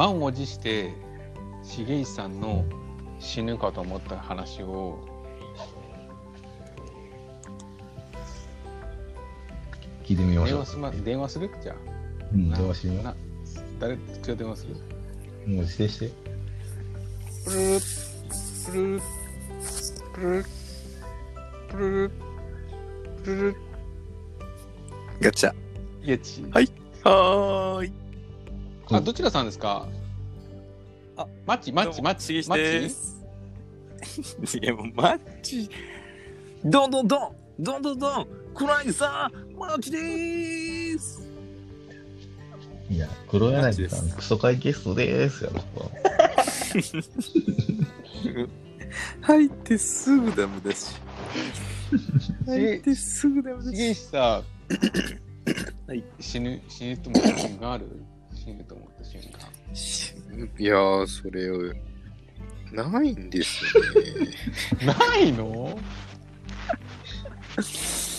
満を持して重石さんの死ぬかと思った話を聞いてみましょう電話。す,、ま、電話する？じゃあうん、電話しよな誰と電話する？う。もう指定して。プルルプルルプルルプルルプルルガチャ。チはいはーい。あどちらさんですか？あ。マッチマッチマッチマッチす。いや、もうマッチ。どんどんどん。どんどんどん。黒柳さんマッチでーす。いや、黒柳さん、クソ会ゲストでーすよ。入ってすぐダメだし。入ってすぐダメだし。重石さはい死ぬ死ぬと思った瞬間ある？死ぬと思った瞬間いやー、それ、ないんですよね。ないの？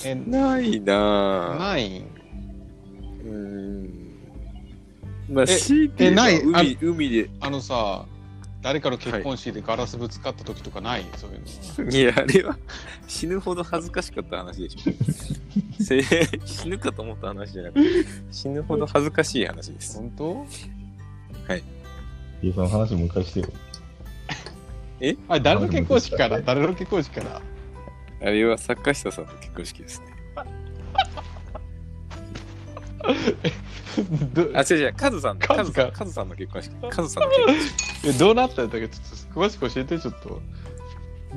えないなぁ。ない？うーん。まあ、いてない？海、海で。あのさ誰かの結婚式でガラスぶつかった時とかない？そういうの。いや、あれは死ぬほど恥ずかしかった話でしょ。せ死ぬかと思った話じゃなくて、死ぬほど恥ずかしい話です。本当？い。や、その話もう一回してよ。あれ誰の結婚式から？誰の結婚式から？あれは坂下さんの結婚式ですね。どあ、違う違う、カズさんの、カズか？カズさんカズさんの結婚式。カズさんの結婚式。えどうなったんだっけちょっと詳しく教えてちょっと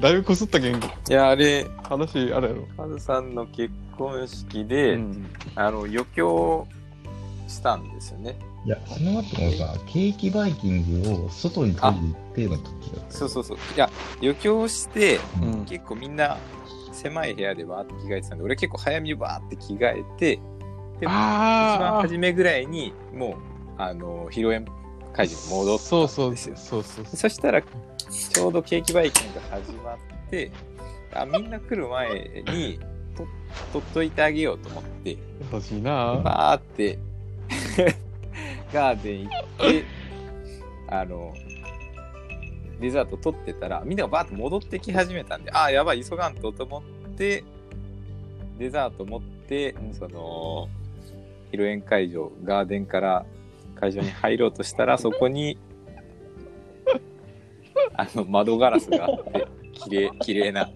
だいぶこすった言語いや、あれ、話あるやろカズさんの結婚式で、うんあの、余興したんですよね。いや、その後のさ、ケーキバイキングを外に取りに行っての時だった。そうそうそう。いや、余興して、うん結構みんな狭い部屋でバーって着替えてたんで、俺結構早めにバーって着替えて、で、一番初めぐらいに、もう、あの、披露宴会場に戻ったそうそうんですよ。そうそう。そしたら、ちょうどケーキバイキングが始まって、あみんな来る前に、と取っといてあげようと思って、優しいな。バーって、ガーデン行って、あの、デザート取ってたら、みんながバーって戻ってき始めたんで、ああ、やばい、急がんとと思って、デザート持って、その、披露宴会場、ガーデンから会場に入ろうとしたら、そこに、あの、窓ガラスがあって、綺麗、綺麗な、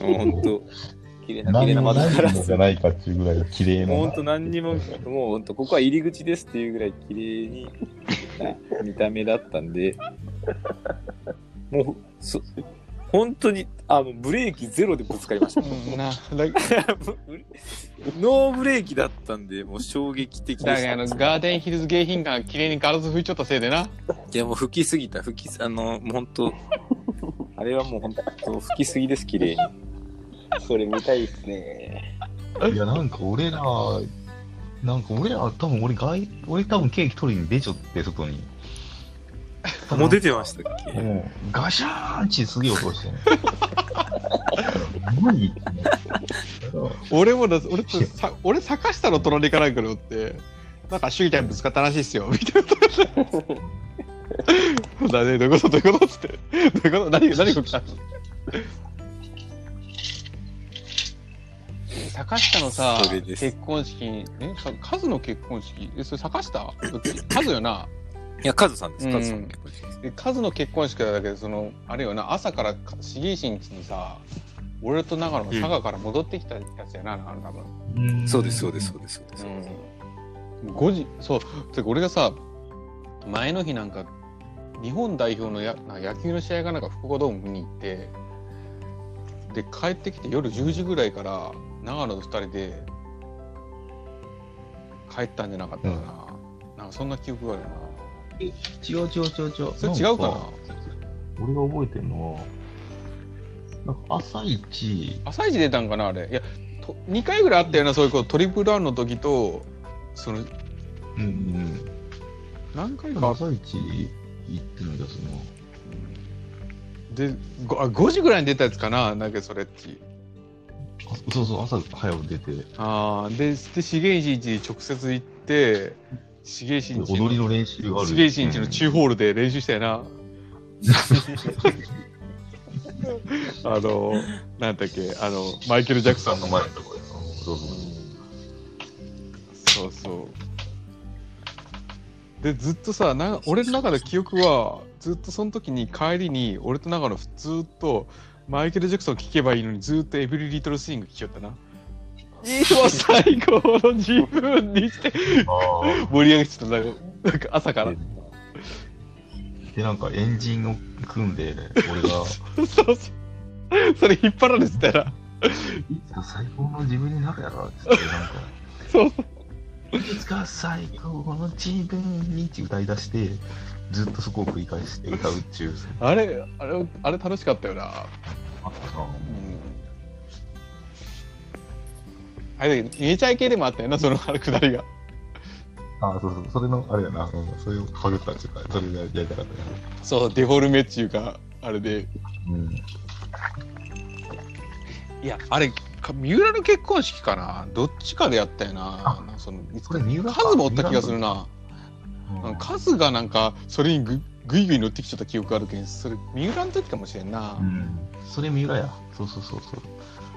もうほんと、綺麗な、綺麗な窓ガラスじゃないかっていうぐらい綺麗な。もうほんと何にも、もうほんとここは入り口ですっていうぐらい綺麗にな見た目だったんで、もう、そ本当に、あの、ブレーキゼロでぶつかりました。うんなだ ノーブレーキだったんで、もう衝撃的でだからあ。のガーデンヒルズ迎賓館綺麗にガラス拭いちゃったせいでないや、もう吹きすぎた、吹きす、あの、もうほんと、あれはもうほんと吹きすぎです、綺麗に。それ見たいっすね。いや、なんか俺ら、なんか俺ら、多分俺外、俺多分ケーキ取りに出ちゃって、外に。もう出てましたっけ？もう、ガシャーンすげえ音してね。俺もだ俺とさ俺坂下の隣から来るってなんか主義ちゃんぶつかったらしいっすよみたいな。だねどういうこと？どういうこと？っつって。どういうこと？何何これ坂下のさ結婚式えさカズの結婚式？えそれ坂下？カズよな？いや、カズさんです、うん。カズさんの結婚式でカズの結婚式だけどそのあれよな朝からか重石んちにさ俺と長野が佐賀から戻ってきたやつやな、あの多分。そうです、そうです、そうです、そうです。うん、5時そう。てか俺がさ前の日なんか日本代表のやな野球の試合がなんか福岡ドーム見に行ってで帰ってきて夜10時ぐらいから長野と2人で帰ったんじゃなかったかな、なんかそんな記憶があるな違う違う違う違う。それ違うかな？俺が覚えてるのは、なんか朝一、朝一出たんかなあれ？いやと2回ぐらいあったよなそういうことトリプルランの時とそのうんうん。何回か朝一行ってるんだ、その。で 5, あ5時ぐらいに出たやつかななんかそれっちあそうそう、朝早く出て。ああでで重石市に直接行ってしげしんち踊りの練習がある。しげしんちの中ホールで練習したよな。あの、なんだっけ、あの、マイケル・ジャクソンの前。のとこで。うんそうそう。そうそう。で、ずっとさ、な俺の中で記憶は、ずっとその時に帰りに、俺と長野ずっとマイケル・ジャクソン聴けばいいのに、ずっとエブリ・リトル・スイング聴きよったな。今最高の自分にしてあ盛り上げてたなんかなんか朝から。で、なんかエンジンを組んで、俺が、そうそう。それ引っ張られてたら。いつか最高の自分になるやろ、つって、なんか、そうそう。いつか最高の自分にって歌い出して、ずっとそこを繰り返して歌うっちゅう。あれ、あれ、あれ楽しかったよな。あったな。あれ、めちゃイケでもあったよな、そのあれくだりが。あそうそう、それの、あれやな、うん、それをかぶったっていうか、それがやりたかったな。そう、デフォルメっていうか、あれで。うん。いや、あれ、か三浦の結婚式かな？どっちかでやったよな。あそのいつこれ三浦かカズもおった気がするな。うんカズがなんか、それにぐぐいぐい乗ってきちゃった記憶あるけん、それ、三浦の時かもしれんな。うん。それ三浦や。そうそうそうそう。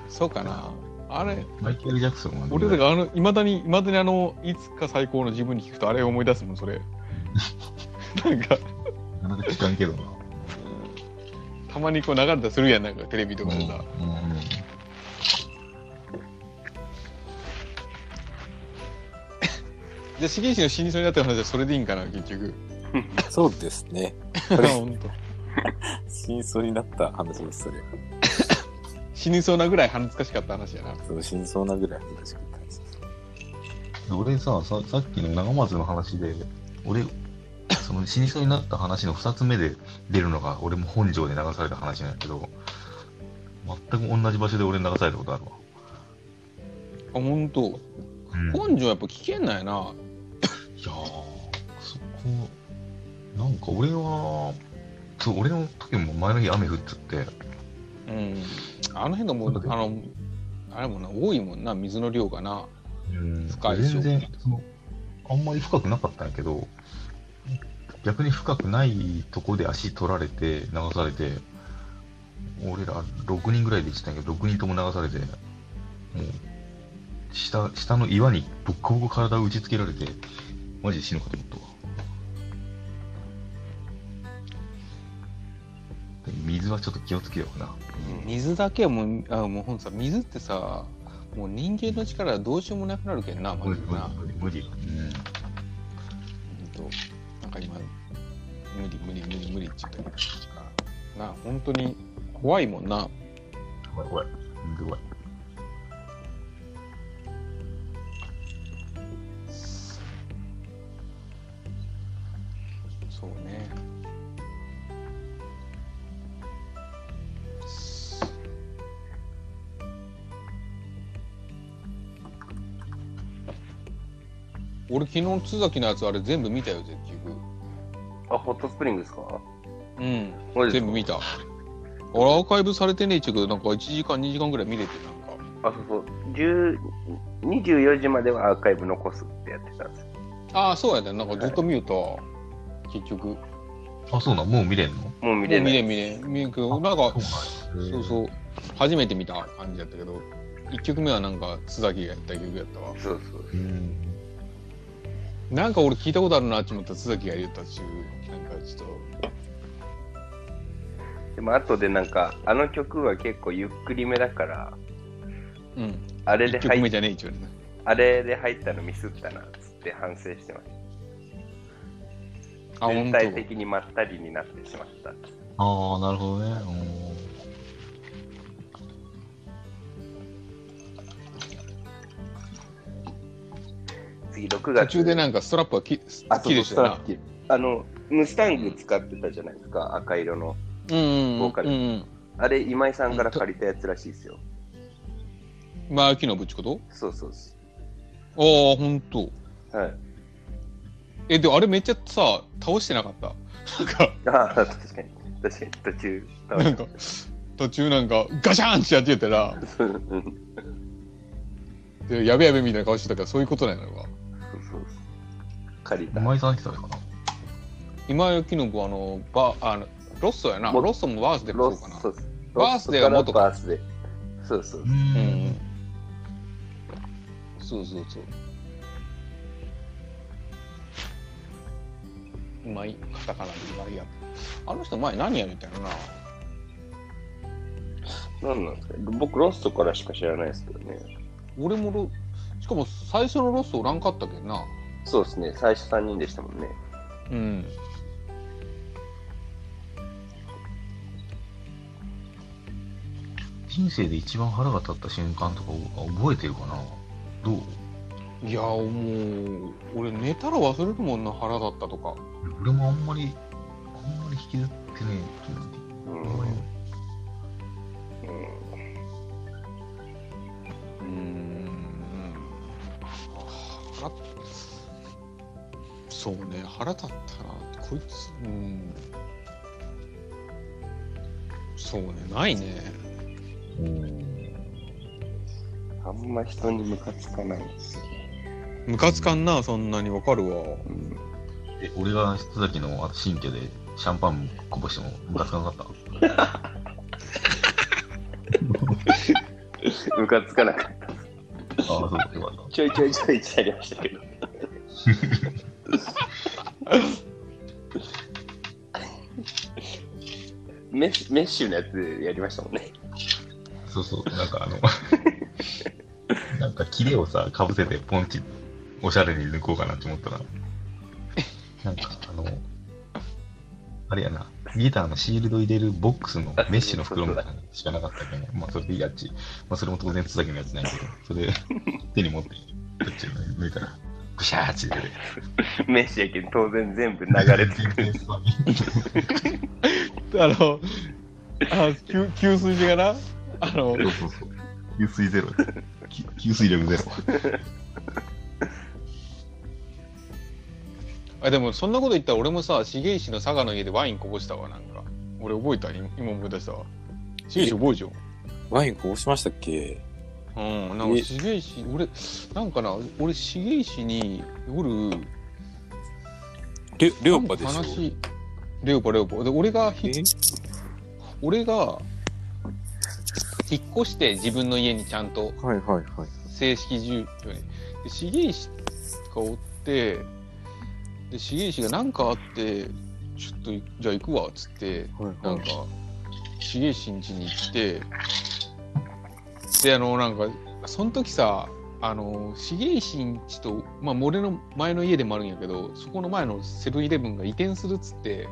そうかな。あれ、マイケル・ジャクソンは三浦俺らがあの、いまだに、いまだにあの、いつか最高の自分に聞くと、あれ思い出すもん、それ。なんか、なんか聞かんけどな。たまにこう流れたりするやん、なんかテレビとかでさ。うんうんじゃあ、重石の死にそうになった話はそれでいいんかな、結局。そうですね。本当。真相になった話です、それ。死にそうなぐらい恥ずかしかった話やな。その真相なぐらい恥ずかしかったです。俺ささ、さっきの長松の話で、俺、その死にそうになった話の2つ目で出るのが、俺も本庄で流された話なんやけど、全く同じ場所で俺流されたことあるわ。あ、本当？うん本庄やっぱ危険なんやな。いやー、そこ、なんか俺は、そう、俺の時も前の日雨降っちゃって、うん。あの辺がもう、あの、あれもな、多いもんな、水の量がな。うん深い全然その、あんまり深くなかったんやけど、逆に深くないとこで足取られて、流されて、俺ら6人ぐらいで行ってたんやけど、6人とも流されて、もう、下、下の岩にボッコボコ体を打ちつけられて、マジで死ぬかと思ったわ。はちょっと気をつけような。水だけはもう、あもうほんとさ、水ってさ、もう人間の力はどうしようもなくなるけんな、マ無理ジでな。無理無理。うん。ほんとなんか今、無理無理無理無理って言ったけど、な、本当に怖いもんな。怖い怖い。すごい。昨日津崎のやつあれ全部見たよ結局あ、ホットスプリングですか？うん。全部見た。俺アーカイブされてねえっちゅうけどなんか1時間2時間ぐらい見れてなんか。あ、そうそう。10 24時まではアーカイブ残すってやってたんです。よ。ああそうやね。なんかずっと見ると結局。もあ、そうなん、もう見れんの？もう見うれない。見れん見れん。見れんけどなんかそうそう初めて見た感じだったけど1曲目はなんか津崎がやった曲やったわ。そうそう。うん。なんか俺聞いたことあるなって思ったら津崎が言ったっちゅうなんかちょっとでも後でなんか、あの曲は結構ゆっくりめだから、うんあれで1曲目入っじゃねえっちゅうねあれで入ったのミスったなっつって反省してましあた。全本体的にまったりになってしまった。ああ、なるほどね。次6当月。途中でなんかストラップがきあ、そうそう、ストラップあの、ムスタング使ってたじゃないですか、赤色の。ボーカルうんうんあれ、今井さんから借りたやつらしいですよ。まあ昨日ぶっちこと？そうそうそああほんとう。はい。えでもあれめっちゃさ倒してなかった？なんかああ、確かに。確かに、途中。なんか途中なんかガシャンってやってたらうんでやべやべみたいな顔してたからそういうことなんやろうがそうそう借りた。今井さん来たのかな今井幸信はあのバあのロッソやなもロッソもバースでもロそうかなスそうバースデーは元かバースデー。そうそう。ううんん。そうそうそううまいカタカナでうまいやあの人前何やるみたいななんなんですか？僕、ロストからしか知らないですけどね。俺もロしかも最初のロストおらんかったけどな。そうですね。最初3人でしたもんね。うん。人生で一番腹が立った瞬間とか覚えてるかな？どう？いやもう俺寝たら忘れるもんな腹だったとか。俺もあんまり、あんまり引きずってねうん。あん。まりうーんそうね腹立ったなこいつうんそうねないねうん。あんま人にムカつかないんですよ。ムカつかんなそんなにわかるわうんえ、俺が人崎の新居でシャンパンこぼしてもムカつかなかった？ムカつかなかった。ああ、そう、よかった。ちょいちょいちょいってやりましたけど。メッシメッシュのやつやりましたもんね。そうそう、なんかあの、なんかキレをさ、かぶせてポンチ、おしゃれに抜こうかなって思ったら、なんかあの、あれやな、ギターのシールド入れるボックスのメッシュの袋みたいなのしかなかったけど、まあそれでいいやっち。まあそれも当然津崎のやつないけど、それ手に持って、こっち抜いたら、ぐしゃーって出て。メッシュやけん当然全部流れてくる。あのあ給給水時がな？あのそうそうそう。給水ゼロ。き給水力ゼロ。あでもそんなこと言ったら俺もさ重石の佐賀の家でワインこぼしたわなんか俺覚えた？今今思い出したわ重石覚えちゃうワインこぼしましたっけ？うん、なんか。え重石、俺、なんかな、俺、重石に夜、レレオパでしょ話、レオパ、レオパ。で、俺が俺が、引っ越して自分の家にちゃんと。はいはいはい。正式住居に。で、重石がおって、で、重石が何かあって、ちょっと、じゃあ行くわ、っつって、はいなんか、重石ん家に行って、で、あの、なんか、その時さ、あの、重石ん家と、まあ、俺の前の家でもあるんやけど、そこの前のセブンイレブンが移転するっつって、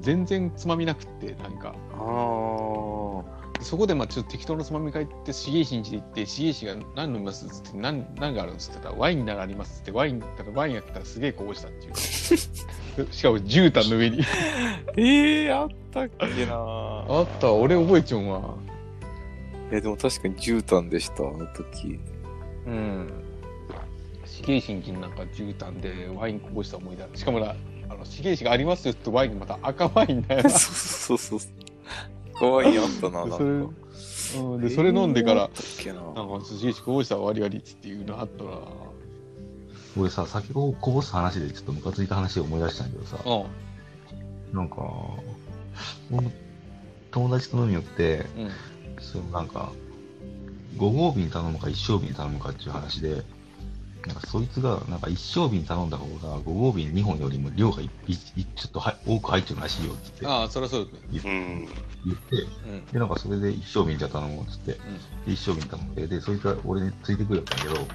全然つまみなくって、なんか。ああ。そこでまあちょっと適当なつまみ会って、重石ん家で行って、重石が何飲みますっつって、何何があるんですってた？ら、ワインならありますっつって、ワインだったら、ワインやったらすげえこぼしたっていう。しかも絨毯の上に。ええあったっけなあった、俺覚えちゃうわ。え、でも確かに絨毯でした、あの時。うん。死刑神金なんか絨毯でワインこぼした思い出あるしかもな、あの死刑師がありますよってワインがまた赤ワインだよな。そうそうそう。かわいいあったな、なんか。それうん、で、それ飲んでからえーななんか死刑師こぼしたわりわりっていうのあったな。俺さ、先をこぼす話でちょっとムカついた話を思い出したんだけどさ、うん。なんか、友達と飲み寄って、うん。そのなんか、5合瓶頼むか1升瓶頼むかっていう話で、なんかそいつが、なんか1升瓶頼んだ方が5合瓶2本よりも量がいいいちょっとは多く入ってるらしいよって言ってああ、そりゃそうですね。うん。言って、うん。で、なんかそれで1升瓶じゃ頼もうっつって、で1升瓶頼んで、で、そいつは俺についてくるやったんだけど、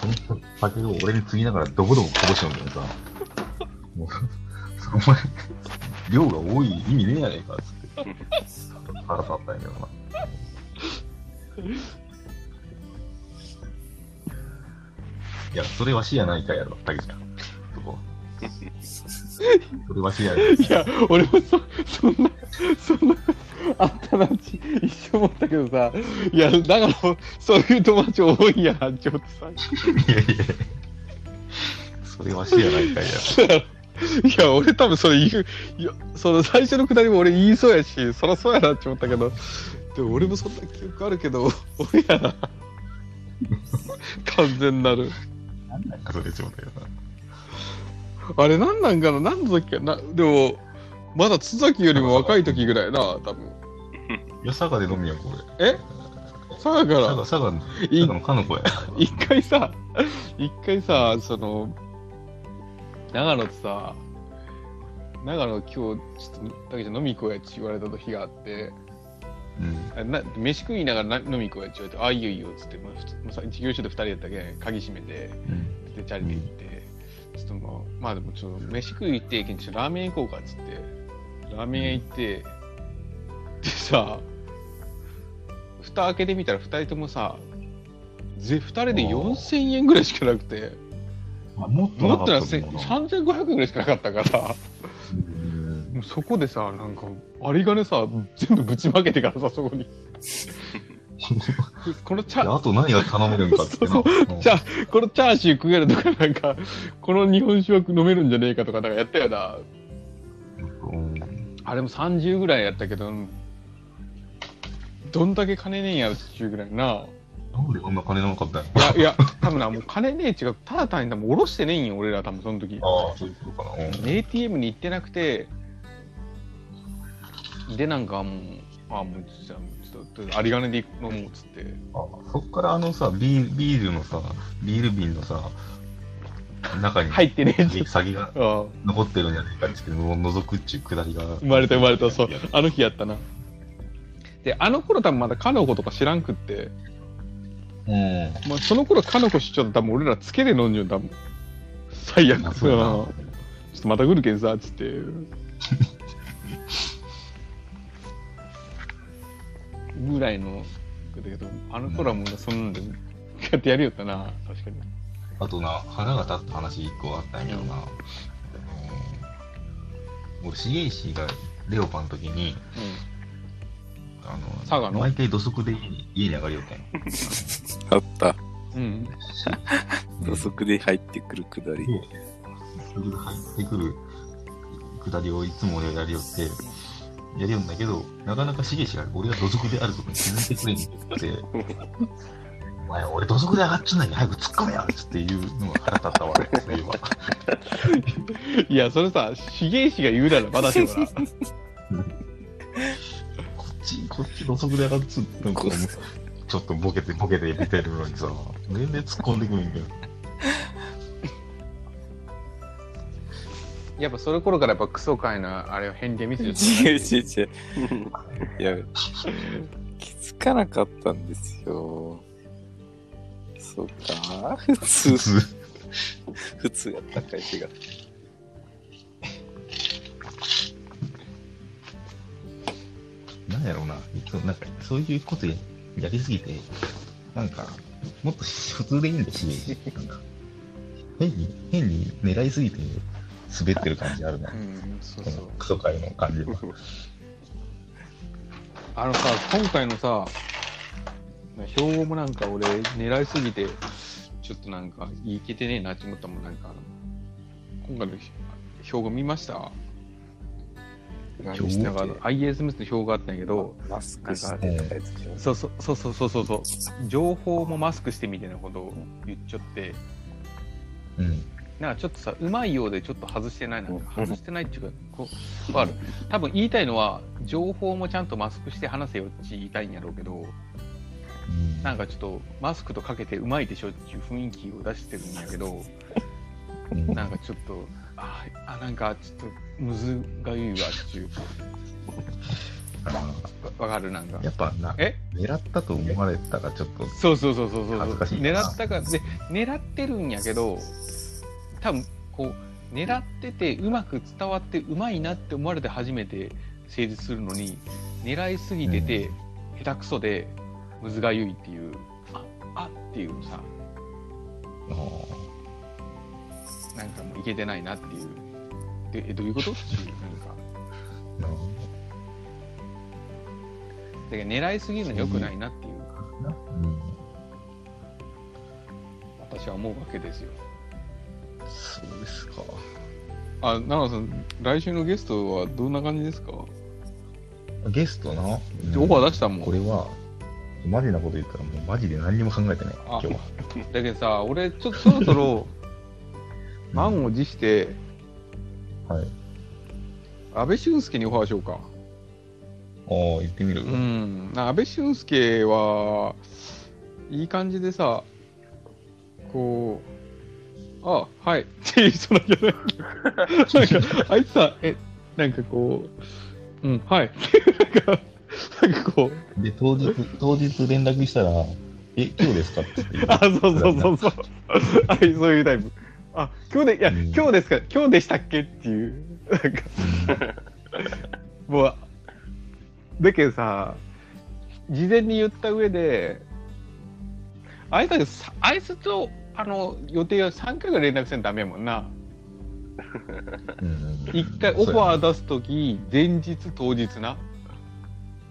その酒を俺に継ぎながらどこどここぼしちゃうんだよさ。もう、お前、量が多い意味ねえやねえかっつって。腹立ったんやけどな。いや、それわしやないかやろ、たけちゃん。そこ。それわしやない。いや、俺もそ、そんな、そんな、あったなって一瞬思ったけどさ、いや、だから、そういう友達多いんやなって思ってさ。いやいやそれわしやないかや。いや、俺多分それ言う、いや、その最初のくだりも俺言いそうやし、そりゃそうやなって思ったけど、でも俺もそんな記憶あるけど、俺やな。完全なる。なんだかそれちょうだよな。あれなんなんかな？何の時か？なでも、まだ津崎よりも若い時ぐらいな、多分。いや、佐賀で飲みやん、これ。え？佐賀から？佐賀、佐賀の、い佐賀のかの子や。一回さ、一回さ、その、長野とさ、長野今日、ちょっと、だけじゃ飲み行こうやって言われた時があって、うん。あな飯食いながらな飲み行こうやって言われて、ああ、いいよいいよっつって、まあ、ふつもうさ事業所で二人やったけん、鍵閉めて、うん。で、チャリで行って、ちょっともう、まあでもちょっと飯食い行って、ちょっとラーメン行こうかっつって、ラーメン屋行って、でさ、蓋開けてみたら二人ともさ、ぜ二人で4000円ぐらいしかなくて、あもっとなったと思うな。3500円ぐらいしかなかったから、うんもうそこでさ、なんか、有り金さ、全部ぶちまけてからさ、そこに。このチャあと何が頼めるんかってな。そうこのチャーシュー食えるとか、なんか、この日本酒は飲めるんじゃねえかとか、なんかやったよな。うんあれも30ぐらいやったけど、どんだけ金ねえんやろっていうぐらいな。なんでこんな金なかったんやいや、いや、多分な、もう金ねえ違う、ただ単に多分下ろしてねえんよ、俺ら多分その時。ああ、そういうことかな。うん ATM に行ってなくて、で、なんかもう、あ、もう、じゃあちょっと、有り金で飲もうっつって。あそっからあのさ、ビービールのさ、ビール瓶のさ、中に入ってねえ詐欺詐欺がああ残ってるんじゃないかって言って、の覗くっちゅうくだりが。生まれた生まれた、そう。あの日やったな。で、あの頃多分まだカノコとか知らんくって、うん。まあ、その頃カノコ知っちゃった多分俺らつけで飲んじゃう多分。最悪。あそうやなうんちょっとまた来るけんさ、つって。ぐらいの、だけど、あの頃はもうそんなんで、やってやるよったな、確かに。あとな、腹が立った話一個あったんやけどな、あの俺、重石がレオパの時に、あの、佐賀の？毎回土足で家に家に上がりよったんよ。あった。うん。うん。土足で入ってくるくだり。それで入ってくるくだりをいつもやりよって、やりよんだけど、なかなか重石が俺が土足であることに気づいてくれんって言って、お前、俺土足で上がっちゃうんだけど、早く突っ込めよっつっていうのが腹立ったわ、ね、そういえば。いや、それさ、重石が言うならまだしもな。こっち、こっち土足で上がっつって、なんかちょっとボケてボケて見てるのにさ、全然突っ込んでくるんけど。やっぱその頃からやっぱクソ界のあれを変形見せて違う違う違う。い や、気づかなかったんですよ。そうか。普通 普、通。やったかい手が。なんやろうな、いつもなんか、そういうことややりすぎて、なんか、もっと普通でいいんだし、なんか、変に、変に狙いすぎて滑ってる感じあるな う。ん、そうそう。クソ界の感じは。あのさ、今回のさ、標語もなんか俺狙いすぎて、ちょっとなんかいけてねえなって思ったもん、なんか今回の標語見ました？なんかあの IA スの標語あったんやけど、マスクしてたやつでしょ。そうそうそうそうそう。そう情報もマスクしてみたいなことを言っちゃって、うん。なんかちょっとさ、うまいようでちょっと外してない、な。ん。か外してないっていうか、こう、わかる。多分言いたいのは、情報もちゃんとマスクして話せよって言いたいんやろうけど、うん。なんかちょっとマスクとかけてうまいでしょっていう雰囲気を出してるんやけど、うん。なんかちょっと、あ、あなんかちょっとむずがゆいわっていう、あわわかるなんか。ー。やっぱな、え？狙ったと思われたらちょっと、そうそうそうそうそう恥ずかしいな。狙ったかで狙ってるんやけど多分こう狙っててうまく伝わってうまいなって思われて初めて成立するのに狙いすぎてて、下手くそでむずがゆいっていうああっていうさなんかもういけてないなっていう。でえどういうこと？っていうなんか。なるほだから狙いすぎるの良くないなっていう。どなうん。私は思うわけですよ。そうですか。あ奈良さん来週のゲストはどんな感じですか？ゲストな、オファー出したもん。これは、マジなこと言ったらもうマジで何にも考えてない、今あ日は。だけどさ、俺、ちょっとそろそろ、満を持して、はい。安倍俊介にオファーしようか。ああ、言ってみる。うん。な安倍俊介は、いい感じでさ、こう、あはい。って言いそうなんじゃないなんか、あいつさ、え、なんかこう、うん、はい。なんか、なんかこう、で、当日、当日連絡したら、え、今日ですかって言って。あ、そうそうそうそう。はい、そういうタイプ。あ、今日で、いや、うん今日ですか？今日でしたっけ？っていう。なんか、もう、だけどさ、事前に言った上で、あいつあいつと、あの、予定は3回ぐらい連絡せんとダメやもんな。うんうん1回オファー出すとき、前日、当日な。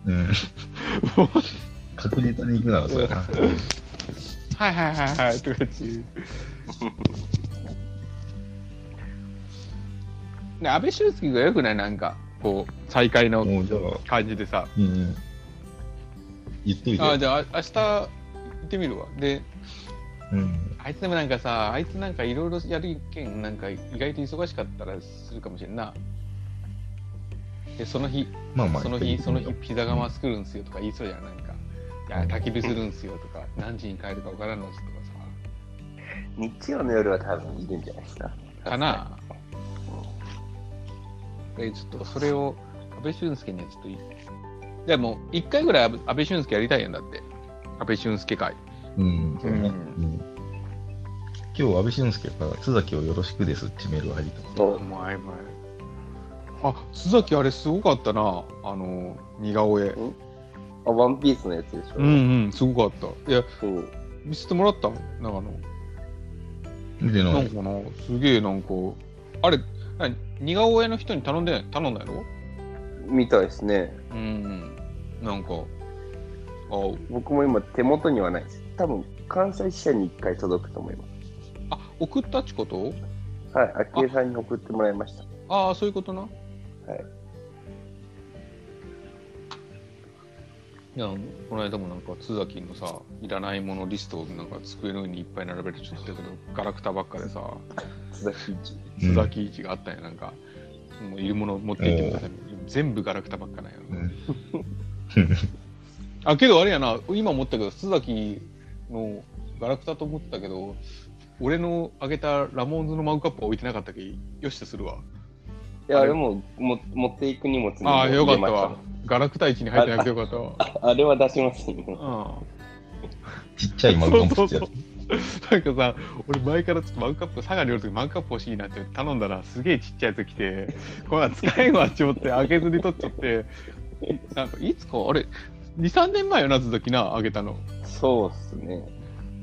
うん。確実に行くならそうやな。はいはいはいはい、とかっていう。ね、安倍晋介がよくないなんか、こう、再会の感じでさ。言っといて。あじゃあ、あ明日行ってみるわ。で、うん。あいつでもなんかさ、あいつなんかいろいろやるけん、なんか意外と忙しかったらするかもしれんな。で、その日、まあまあ、その日、その日ピザ窯作るんすよとか言いそうじゃん、なんか。いや、焚き火するんすよとか、何時に帰るかわからんのとか日曜の夜は多分いるんじゃないですか。さ。かなで、ちょっとそれを、安倍俊介にはちょっといい。でも、一回ぐらい安倍俊介やりたいんだって。安倍俊介会。うん、そうね。うんうん今日、安倍晋介から、津崎をよろしくですってメールが入ってます。おお前前。あ、須崎あれすごかったな。あの、似顔絵。あ、ワンピースのやつでしょ？うんうん、すごかった。いや、そう。見せてもらった長野。見てなないん。かな、すげえなんか、あれ、何？似顔絵の人に頼んで頼んだやろ？みたいですね。うん。なんか、あ、僕も今手元にはないです。多分関西支社に1回届くと思います。あ、送ったっちこと？はい、昭恵さんに送ってもらいました。ああ、そういうことな。はい。いや、この間もなんか、津崎のさ、いらないものリストをなんか机の上にいっぱい並べてちょっと言ったけど、ガラクタばっかでさ、津崎一。があったんや、なんか、もういるもの持って行ってください。全部ガラクタばっかなんや。うんあ、けどあれやな、今思ったけど、須崎のガラクタと思ってたけど、俺のあげたラモーンズのマグカップは置いてなかったけよしとするわ。いや、あれもも持っていく荷物にああ、よかったわ。ガラクタ市に入ってなくてよかったわ。あれは出しますよ。うん。ちっちゃいマグカップってやそうなんかさ、俺前からちょっとマグカップ、佐賀におるときマグカップ欲しいなって頼んだら、すげえちっちゃいやつ来て、これ使えんわって思って開けずに取っちゃって、なんかいつか、あれ、2、3年前よな、続きな、あげたの。そうっすね。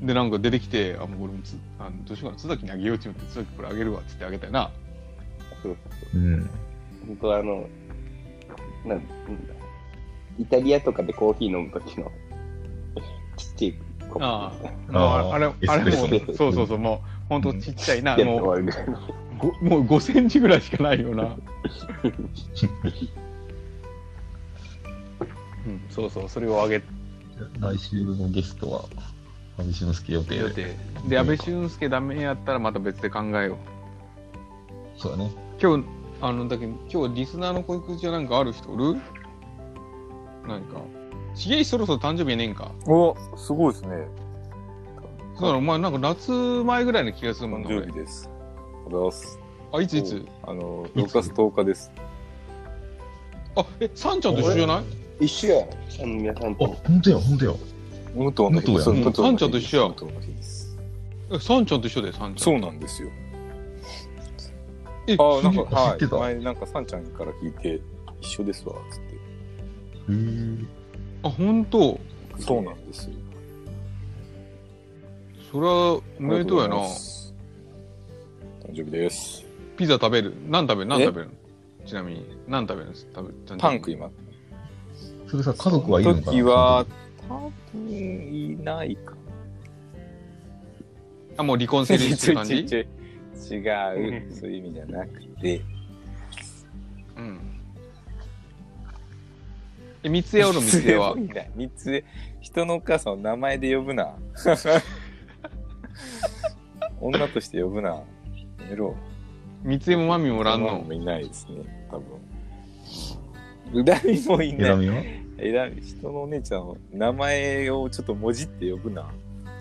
で、なんか出てきて、あ、もう俺もつ、あのどうしようかな、津崎にあげようって思って、津崎これあげるわっつってあげたよな。そうつ。うん。本当あの、なんイタリアとかでコーヒー飲むときのちっちゃいコップあああ、あれ、あれもそうそうそう、もう、ほんとちっちゃいな、やって終も。う、ごもう5センチぐらいしかないよな。うん、そうそう、それをあげ来週のゲストは、安倍晋介予定で。予定。で、安倍俊介ダメやったらまた別で考えよう。そうだね。今日、あの、だけど、今日リスナーの子育児なんかある人おる？何か。しげいそろそろ誕生日やねんか。おすごいですね。だからお前なんか夏前ぐらいの気がするもん誕な。俺生日です。ありがとうございます。あ、いついつ？あの、6月10日です。あ、え、サンちゃんと一緒じゃない？一緒や。あの皆さんあ、と。ほんとや、ほんとや。武藤の日です。武藤やちゃんと一緒やちゃんと一緒で、サンちゃん。そうなんですよ。え、あ、なんか、知はい。ってた？前、なんか、サンちゃんから聞いて、一緒ですわ、つって。へーあ、ほんと。そうなんですよ。そりゃ、おめでとうやな誕生日です。ピザ食べる？何食べる？何え食べるちなみに。何食べるんです食べパンク今。それさ、家族はいるのかな？時は、多分いないかな。あ、もう離婚成立してる感じ？違う、そういう意味じゃなくて、うん。え、三つ江おる三つ江は？三つで人のお母さんを名前で呼ぶな。女として呼ぶな。やめろ。三つもマミもおらんの？もいないですね、多分。恨みもいない。えら人のお姉ちゃんの名前をちょっともじって呼ぶな。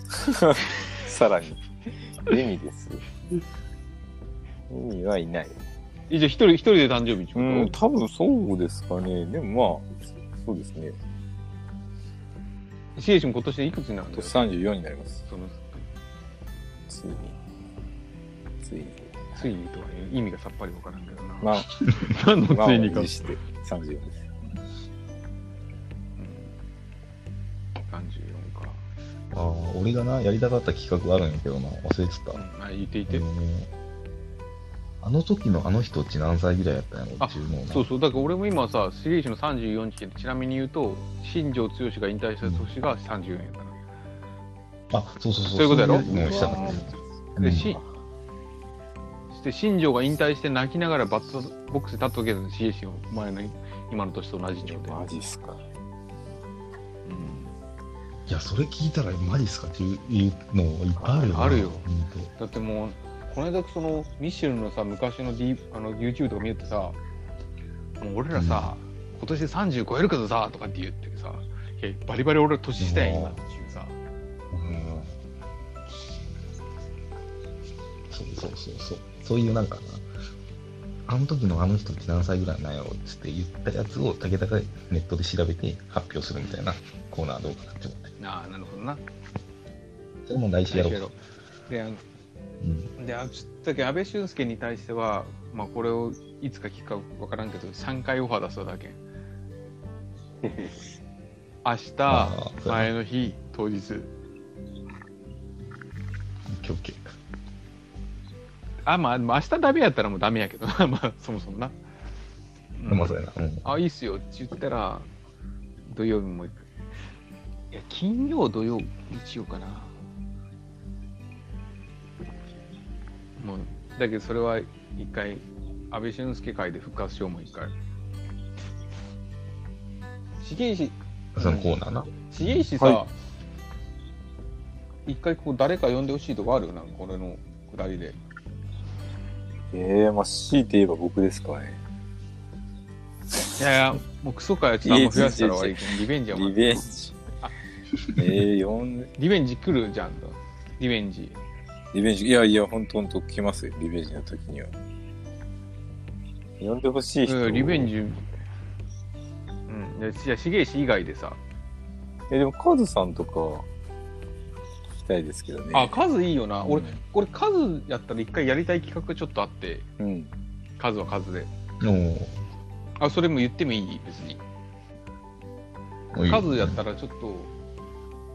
さらに。レミです。レミはいない。えじゃあ一人、一人で誕生日ってこうん、と多分そうですかね。でもまあ、そうですね。シエシも今年でいくつになるんだよ？今年34になります。そのついに。ついに。ついにとは意味がさっぱりわからんけどな。まあ、何のまあ、ついにか。にして34です。うん、34か。ああ、俺がな、やりたかった企画あるんやけどな、忘れてた。うん、あ言っていて。あのあの時のあの人っち何歳ぐらいやったんやろ？あ中のなそうそう、だから俺も今さ、シリーズの34期でちなみに言うと、新庄剛志が引退した年が34やったの。あ、そうそうそう。そういうことやろ？そういうのしたかったで、うんしして新庄が引退して泣きながらバットボックスで立っとけたの、シエシの前の今の年と同じ状態。マジっすか？いや、それ聞いたらマジっすかっていうのいっぱいあるよな。あるよだってもう、この間そのミッシェルのさ、昔の,、D、あの YouTube とか見るとさ、もう俺らさ、今年で30超えるけどさ、とかって言ってさ、いやバリバリ俺年下やん今っていうさ。うんそうそうそうそう。そういうなんかな、あの時のあの人って何歳ぐらいなんやろっつって言ったやつを武田がネットで調べて発表するみたいなコーナーどうかなって思って。ああ、なるほどな。それも来週やろうか。で、あのうん。で、あちょっとだけ安倍晋介に対しては、まあこれをいつか聞くかわからんけど、3回オファー出すだけ。明あ日、前の日、当日。あ、まあ、明日ダメやったらもうダメやけどな、まあ、そもそもな。まあそうやな。うん。あ、いいっすよって言ったら、土曜日も行く。いや、金曜、土曜、日曜かな。もう、だけどそれは一回、安倍晋介会で復活しようもう一回。重石、そのコーナーな。重石さ、は一回こう誰か呼んでほしいとこある？よな、これのくだりで。ええまあ、強いて言えば僕ですかね。いやいや、もうクソかよ、ちょっとあんま増やしたら終わりけんリベンジはリベンジ。ええ呼んで、リベンジ来るじゃんと。リベンジ。リベンジ、いやいや、ほんとほんと来ますよ、リベンジの時には。呼んでほしい人。うんリベン。ジ。うん。いや、いや重石以外でさ。え、でも、カズさんとか、聞きたいですけどね。あ、数いいよな。俺うん、俺数やったら一回やりたい企画ちょっとあって、うん。数は数で。おーあ、それも言ってもいい？別に。おいい数やったらちょっと、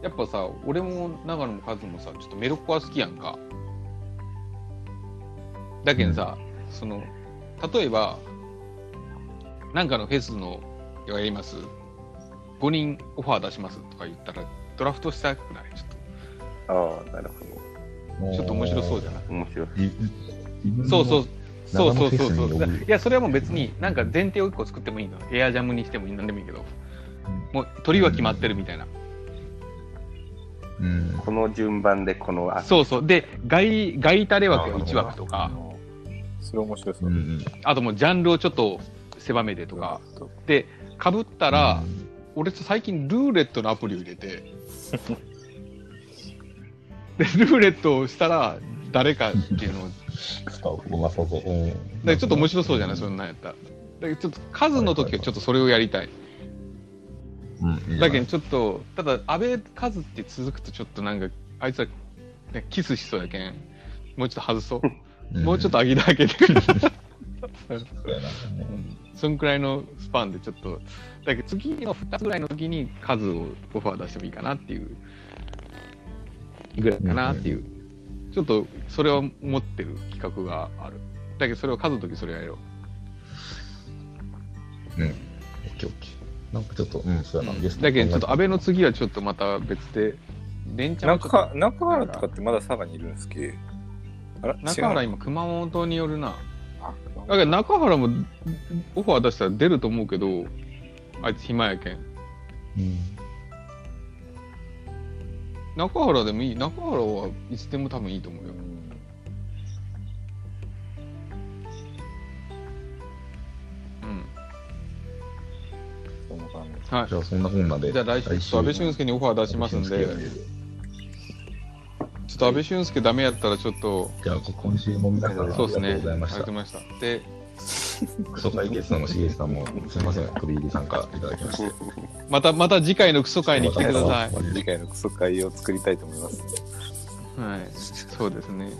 やっぱさ、俺も長野も数もさ、ちょっとメロッコは好きやんか。だけどさ、その、例えば、なんかのフェスのやります？5人オファー出しますとか言ったら、ドラフトしたくない？ちょっああ、なるほと、ちょっと面白そうじゃない？ど。面白い。そうそう。そうそうそうそう。いや、それはもう別に、なんか前提を一個作ってもいいの。エアジャムにしてもいいなんでもいいけど。もう鳥は決まってるみたいな。うん。この順番でこの、あそうそう。で、外、外タレ枠が1枠とか、それ面白そうう。んうん。あともうジャンルをちょっと狭めてとか。で、かぶったら、俺最近ルーレットのアプリを入れて、で、ルーレットをしたら、誰かっていうのを、あ、うまそうそう。うん。ちょっと面白そうじゃない？そんなんやったら。だけどちょっと数の時はちょっとそれをやりたい。うん。いいじゃないだけどちょっと、ただ、安倍数って続くとちょっとなんか、あいつは、ね、キスしそうやけん、もうちょっと外そう。んもうちょっと上げてあげて。そうやな。そんくらいのスパンでちょっと、だけど次の2つぐらいの時に数をオファー出してもいいかなっていう、ぐらいかなっていう、ちょっとそれを持ってる企画がある。だけどそれを数の時それやろうん。オッケーオッケー。なんかちょっと、うん、そうう。やな。ゲストだけどちょっと安倍の次はちょっとまた別で、連チャン中と中原とかってまだ佐賀にいるんですけ？ど。あら中原今熊本によるな。あだから中原もオファー出したら出ると思うけど、あいつ暇やけん。うん。中原でもいい。中原はいつでも多分いいと思うよ。はいじゃあそんなこんなで。じゃあ来週、ちょっと安倍俊介にオファー出しますんで、ちょっと安倍俊介ダメやったらちょっと、じゃあ今週も皆さんありがとうそうですね、ございましたありがとうござい。ました。で、クソ解決さんもしげさんもすみません、飛び入り参加いただきまして。また、また次回のクソ会に来てください。次回のクソ会を作りたいと思います。はい、そうですね。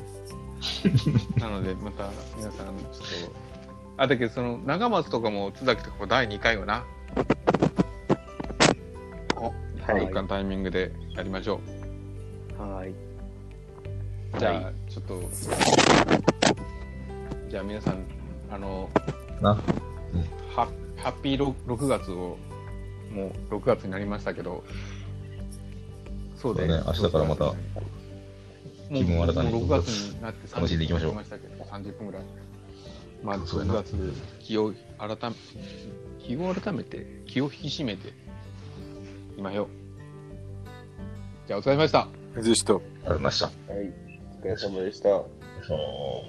なので、また皆さん、ちょっと、あ、だけど、その、長松とかも、津崎とかも第2回をな、かのタイミングでやりましょはい。う。じゃあ、ちょっと、じゃあ皆さん、あの、な、ハハッピー 6, 6月を、もう6月になりましたけど、そうで、そうね。明日からまたもう気分新たにもう6月になって楽しんでいきましょう。30分ましたけど30分ぐらい。まあ、6そうやな月、気を改め、気を改めて、気を引き締めて、今よ。じゃあ、お疲れ様でした。ありがと。うございました。はい。お疲れ様でした。その